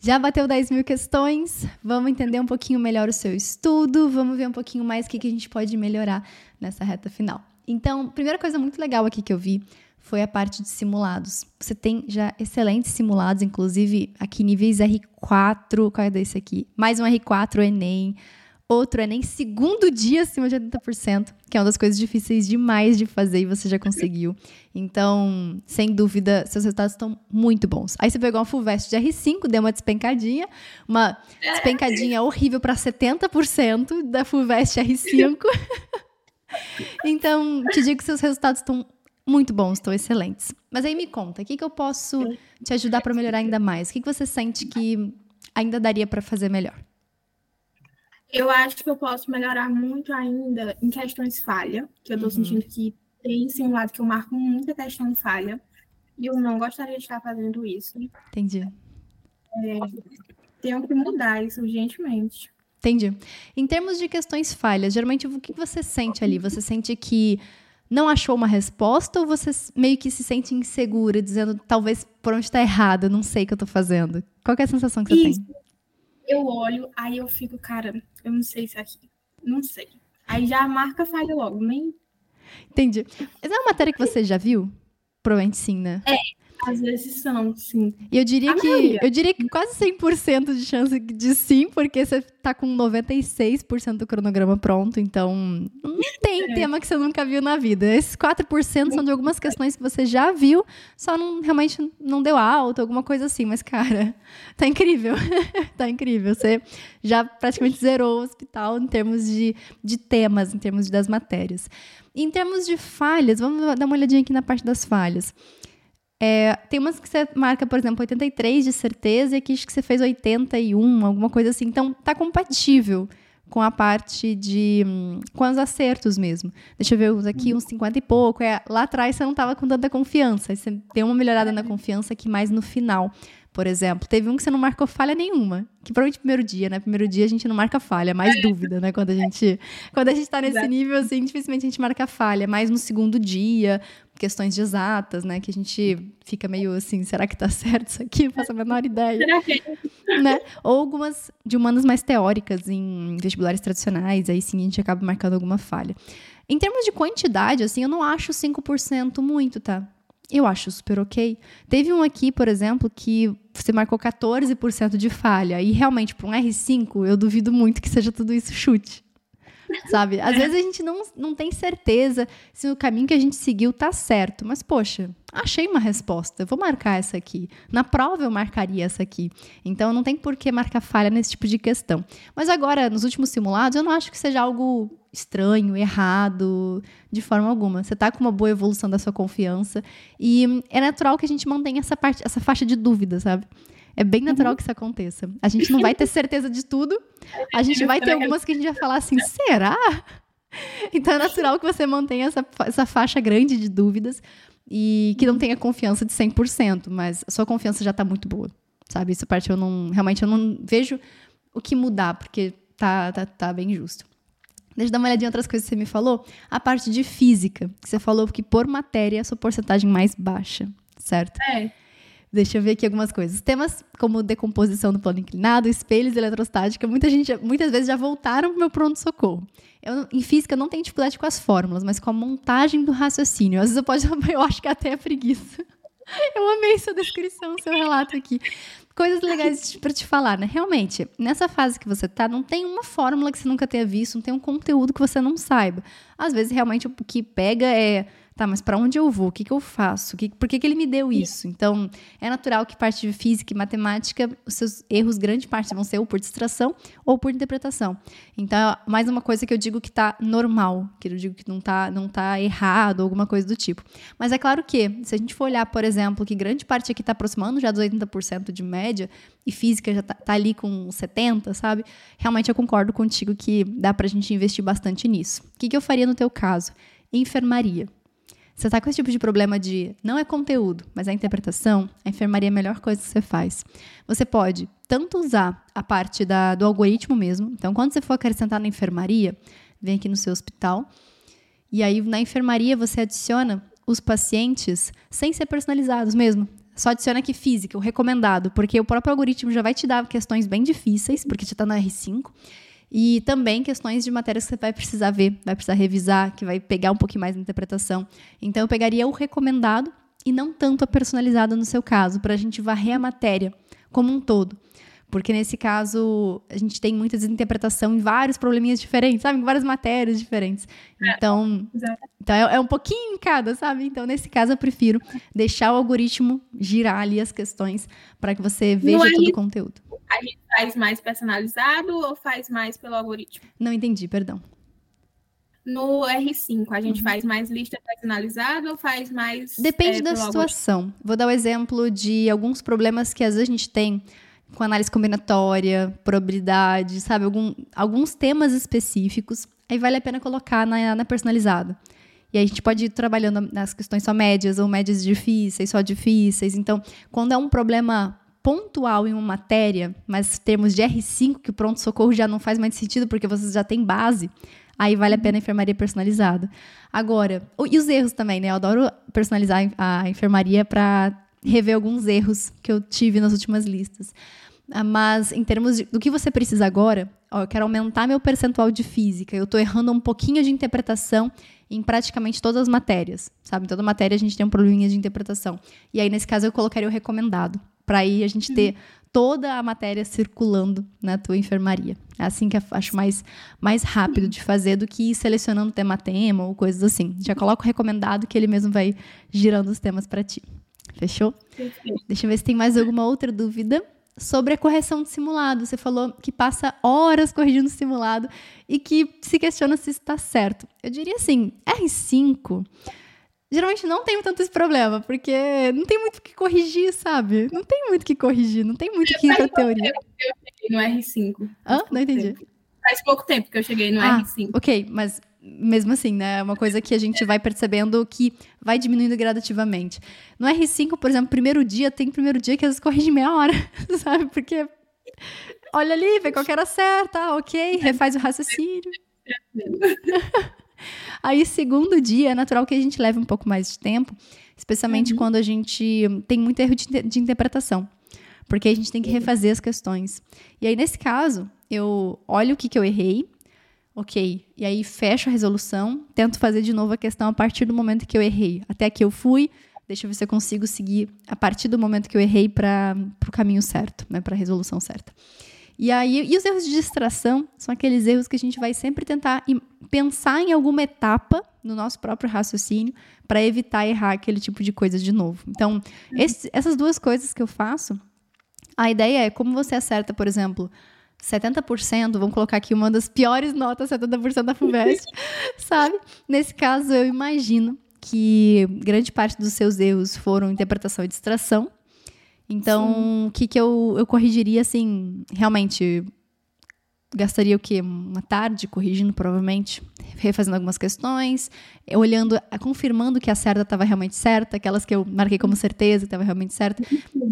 Já bateu 10 mil questões? Vamos entender um pouquinho melhor o seu estudo, vamos ver um pouquinho mais o que, que a gente pode melhorar nessa reta final. Então, primeira coisa muito legal aqui que eu vi foi a parte de simulados. Você tem já excelentes simulados, inclusive aqui níveis R4, qual é desse aqui? Mais um R4 Enem, outro Enem segundo dia acima de 80%, que é uma das coisas difíceis demais de fazer e você já conseguiu. Então, sem dúvida, seus resultados estão muito bons. Aí você pegou uma FUVEST de R5, deu uma despencadinha, uma despencadinha horrível para 70% da FUVEST R5. então, te digo que seus resultados estão muito bons, estão excelentes. Mas aí me conta, o que, que eu posso te ajudar para melhorar ainda mais? O que, que você sente que ainda daria para fazer melhor? Eu acho que eu posso melhorar muito ainda em questões falha, que eu estou uhum. sentindo que tem simulado que eu marco muita questão falha, e eu não gostaria de estar fazendo isso. Entendi. É, tenho que mudar isso urgentemente. Entendi. Em termos de questões falhas, geralmente o que você sente ali? Você sente que não achou uma resposta ou você meio que se sente insegura, dizendo talvez por onde está errado, não sei o que eu estou fazendo? Qual é a sensação que você Isso. tem? Eu olho, aí eu fico, cara, eu não sei se é aqui. Não sei. Aí já a marca falha logo, nem. Entendi. Mas é uma matéria que você já viu? Provavelmente sim, né? É, às vezes são, sim. E eu diria a que maioria. eu diria que quase 100% de chance de sim, porque você tá com 96% do cronograma pronto, então não tem é. tema que você nunca viu na vida. Esses 4% são de algumas questões que você já viu, só não realmente não deu alta, alguma coisa assim, mas cara, tá incrível. tá incrível. Você já praticamente zerou o hospital em termos de, de temas, em termos das matérias. Em termos de falhas, vamos dar uma olhadinha aqui na parte das falhas. É, tem umas que você marca, por exemplo, 83 de certeza e aqui acho que você fez 81, alguma coisa assim. Então, tá compatível com a parte de. com os acertos mesmo. Deixa eu ver uns aqui, uns 50 e pouco. É, lá atrás você não estava com tanta confiança. Você tem uma melhorada na confiança aqui mais no final por exemplo. Teve um que você não marcou falha nenhuma. Que provavelmente primeiro dia, né? Primeiro dia a gente não marca falha, mais é. dúvida, né? Quando a gente, quando a gente tá nesse nível, assim, dificilmente a gente marca falha. Mais no segundo dia, questões de exatas, né? Que a gente fica meio assim, será que tá certo isso aqui? Não faço a menor ideia. Será que... É? né? Ou algumas de humanas mais teóricas em vestibulares tradicionais, aí sim a gente acaba marcando alguma falha. Em termos de quantidade, assim, eu não acho 5% muito, tá? Eu acho super ok. Teve um aqui, por exemplo, que você marcou 14% de falha. E realmente, para um R5, eu duvido muito que seja tudo isso chute. Sabe? Às vezes a gente não, não tem certeza se o caminho que a gente seguiu tá certo. Mas, poxa, achei uma resposta. Vou marcar essa aqui. Na prova eu marcaria essa aqui. Então não tem por que marcar falha nesse tipo de questão. Mas agora, nos últimos simulados, eu não acho que seja algo estranho, errado, de forma alguma. Você está com uma boa evolução da sua confiança e é natural que a gente mantenha essa parte, essa faixa de dúvida, sabe? É bem natural uhum. que isso aconteça. A gente não vai ter certeza de tudo. A gente vai ter algumas que a gente vai falar assim, será? Então é natural que você mantenha essa, essa faixa grande de dúvidas e que não tenha confiança de 100%, mas a sua confiança já está muito boa, sabe? Essa parte eu não, realmente eu não vejo o que mudar, porque tá, tá, tá bem justo. Deixa eu dar uma olhadinha em outras coisas que você me falou. A parte de física, que você falou que por matéria é a sua porcentagem mais baixa, certo? É. Deixa eu ver aqui algumas coisas. Temas como decomposição do plano inclinado, espelhos, eletrostática, muita gente, muitas vezes já voltaram para o meu pronto-socorro. Eu, em física, não tenho dificuldade com as fórmulas, mas com a montagem do raciocínio. Às vezes eu, pode, eu acho que até é preguiça. Eu amei sua descrição, seu relato aqui coisas legais para te falar, né? Realmente, nessa fase que você tá, não tem uma fórmula que você nunca tenha visto, não tem um conteúdo que você não saiba. Às vezes, realmente, o que pega é tá, mas para onde eu vou? O que, que eu faço? Que, por que, que ele me deu isso? Então, é natural que parte de física e matemática, os seus erros, grande parte, vão ser ou por distração ou por interpretação. Então, mais uma coisa que eu digo que tá normal, que eu digo que não tá, não tá errado, alguma coisa do tipo. Mas é claro que, se a gente for olhar, por exemplo, que grande parte aqui está aproximando já dos 80% de média, e física já tá, tá, ali com 70, sabe? Realmente eu concordo contigo que dá pra gente investir bastante nisso. O que, que eu faria no teu caso? Enfermaria. Você está com esse tipo de problema de não é conteúdo, mas é interpretação, a enfermaria é a melhor coisa que você faz. Você pode tanto usar a parte da, do algoritmo mesmo. Então, quando você for acrescentar na enfermaria, vem aqui no seu hospital. E aí, na enfermaria, você adiciona os pacientes sem ser personalizados mesmo. só adiciona aqui física, o recomendado, porque o próprio algoritmo já vai te dar questões bem difíceis, porque já está no R5. E também questões de matérias que você vai precisar ver, vai precisar revisar, que vai pegar um pouquinho mais na interpretação. Então, eu pegaria o recomendado e não tanto a personalizada no seu caso, para a gente varrer a matéria como um todo. Porque nesse caso, a gente tem muita desinterpretação em vários probleminhas diferentes, sabe? Em várias matérias diferentes. É, então, então é, é, um pouquinho em cada, sabe? Então, nesse caso, eu prefiro deixar o algoritmo girar ali as questões para que você veja é todo o conteúdo. A gente faz mais personalizado ou faz mais pelo algoritmo? Não entendi, perdão. No R5, a gente uhum. faz mais lista personalizada ou faz mais. Depende é, da situação. Algoritmo? Vou dar o um exemplo de alguns problemas que às vezes a gente tem com análise combinatória, probabilidade, sabe? Algum, alguns temas específicos. Aí vale a pena colocar na, na personalizada. E aí a gente pode ir trabalhando nas questões só médias ou médias difíceis, só difíceis. Então, quando é um problema pontual em uma matéria, mas termos de R5, que o pronto-socorro já não faz mais sentido porque vocês já têm base, aí vale a pena a enfermaria personalizada. Agora, e os erros também, né? Eu adoro personalizar a enfermaria para rever alguns erros que eu tive nas últimas listas. Ah, mas em termos de, do que você precisa agora, ó, eu quero aumentar meu percentual de física. Eu estou errando um pouquinho de interpretação em praticamente todas as matérias, sabe? Em toda matéria a gente tem um probleminha de interpretação. E aí, nesse caso, eu colocaria o recomendado, para aí a gente ter uhum. toda a matéria circulando na tua enfermaria. É assim que eu acho mais, mais rápido de fazer do que ir selecionando tema-tema ou coisas assim. Já coloca o recomendado que ele mesmo vai girando os temas para ti. Fechou? Deixa eu ver se tem mais alguma outra dúvida sobre a correção de simulado. Você falou que passa horas corrigindo simulado e que se questiona se está certo. Eu diria assim, R5 geralmente não tem tanto esse problema, porque não tem muito o que corrigir, sabe? Não tem muito o que corrigir, não tem muito o que ir pra teoria. Eu cheguei no R5. Hã? Não entendi. Tempo. Faz pouco tempo que eu cheguei no ah, R5. Ok, mas mesmo assim, né? É uma coisa que a gente vai percebendo que vai diminuindo gradativamente. No R5, por exemplo, primeiro dia, tem primeiro dia que às vezes corrige meia hora, sabe? Porque olha ali, vê qual que era certa, ok, refaz o raciocínio. Aí, segundo dia, é natural que a gente leve um pouco mais de tempo, especialmente uhum. quando a gente tem muito erro de, de interpretação. Porque a gente tem que refazer as questões. E aí, nesse caso, eu olho o que, que eu errei, ok. E aí fecho a resolução, tento fazer de novo a questão a partir do momento que eu errei. Até que eu fui, deixa eu ver se eu consigo seguir a partir do momento que eu errei para o caminho certo, né, para a resolução certa. E aí, e os erros de distração são aqueles erros que a gente vai sempre tentar pensar em alguma etapa no nosso próprio raciocínio para evitar errar aquele tipo de coisa de novo. Então, uhum. esse, essas duas coisas que eu faço, a ideia é como você acerta, por exemplo, 70%, vamos colocar aqui uma das piores notas, 70% da FUVEST, sabe? Nesse caso, eu imagino que grande parte dos seus erros foram interpretação e distração. Então, o que, que eu, eu corrigiria, assim, realmente, gastaria o quê? Uma tarde corrigindo, provavelmente, refazendo algumas questões, olhando, confirmando que a certa estava realmente certa, aquelas que eu marquei como certeza que estava realmente certa.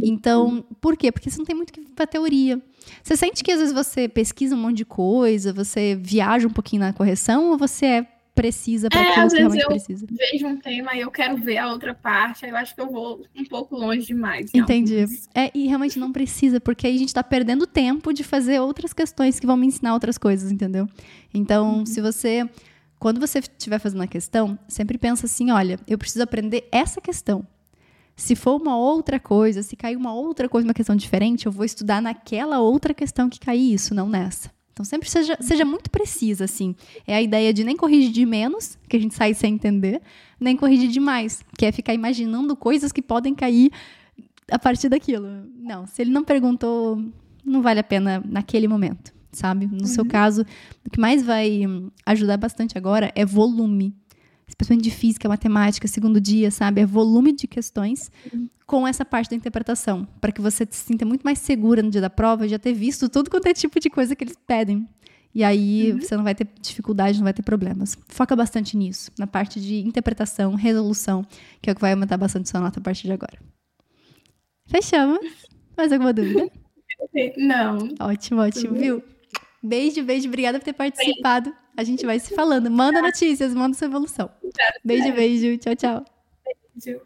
Então, por quê? Porque você não tem muito que para teoria. Você sente que às vezes você pesquisa um monte de coisa, você viaja um pouquinho na correção, ou você é precisa para é, aquilo que realmente precisa. Vejo um tema e eu quero ver a outra parte, aí eu acho que eu vou um pouco longe demais. Entendi. É, e realmente não precisa, porque aí a gente está perdendo tempo de fazer outras questões que vão me ensinar outras coisas, entendeu? Então, uhum. se você. Quando você estiver fazendo a questão, sempre pensa assim: olha, eu preciso aprender essa questão. Se for uma outra coisa, se cair uma outra coisa, uma questão diferente, eu vou estudar naquela outra questão que cair isso, não nessa. Então sempre seja, seja muito precisa, assim. É a ideia de nem corrigir de menos, que a gente sai sem entender, nem corrigir demais, que é ficar imaginando coisas que podem cair a partir daquilo. Não, se ele não perguntou, não vale a pena naquele momento, sabe? No uhum. seu caso, o que mais vai ajudar bastante agora é volume especialmente de física, matemática, segundo dia, sabe? É volume de questões com essa parte da interpretação, para que você se sinta muito mais segura no dia da prova, já ter visto tudo quanto é tipo de coisa que eles pedem. E aí uhum. você não vai ter dificuldade, não vai ter problemas. Foca bastante nisso, na parte de interpretação, resolução, que é o que vai aumentar bastante sua nota a partir de agora. Fechamos? Mais alguma dúvida? Não. Ótimo, ótimo, viu? Beijo, beijo. Obrigada por ter participado. A gente vai se falando. Manda notícias, manda sua evolução. Beijo, beijo. Tchau, tchau. Beijo.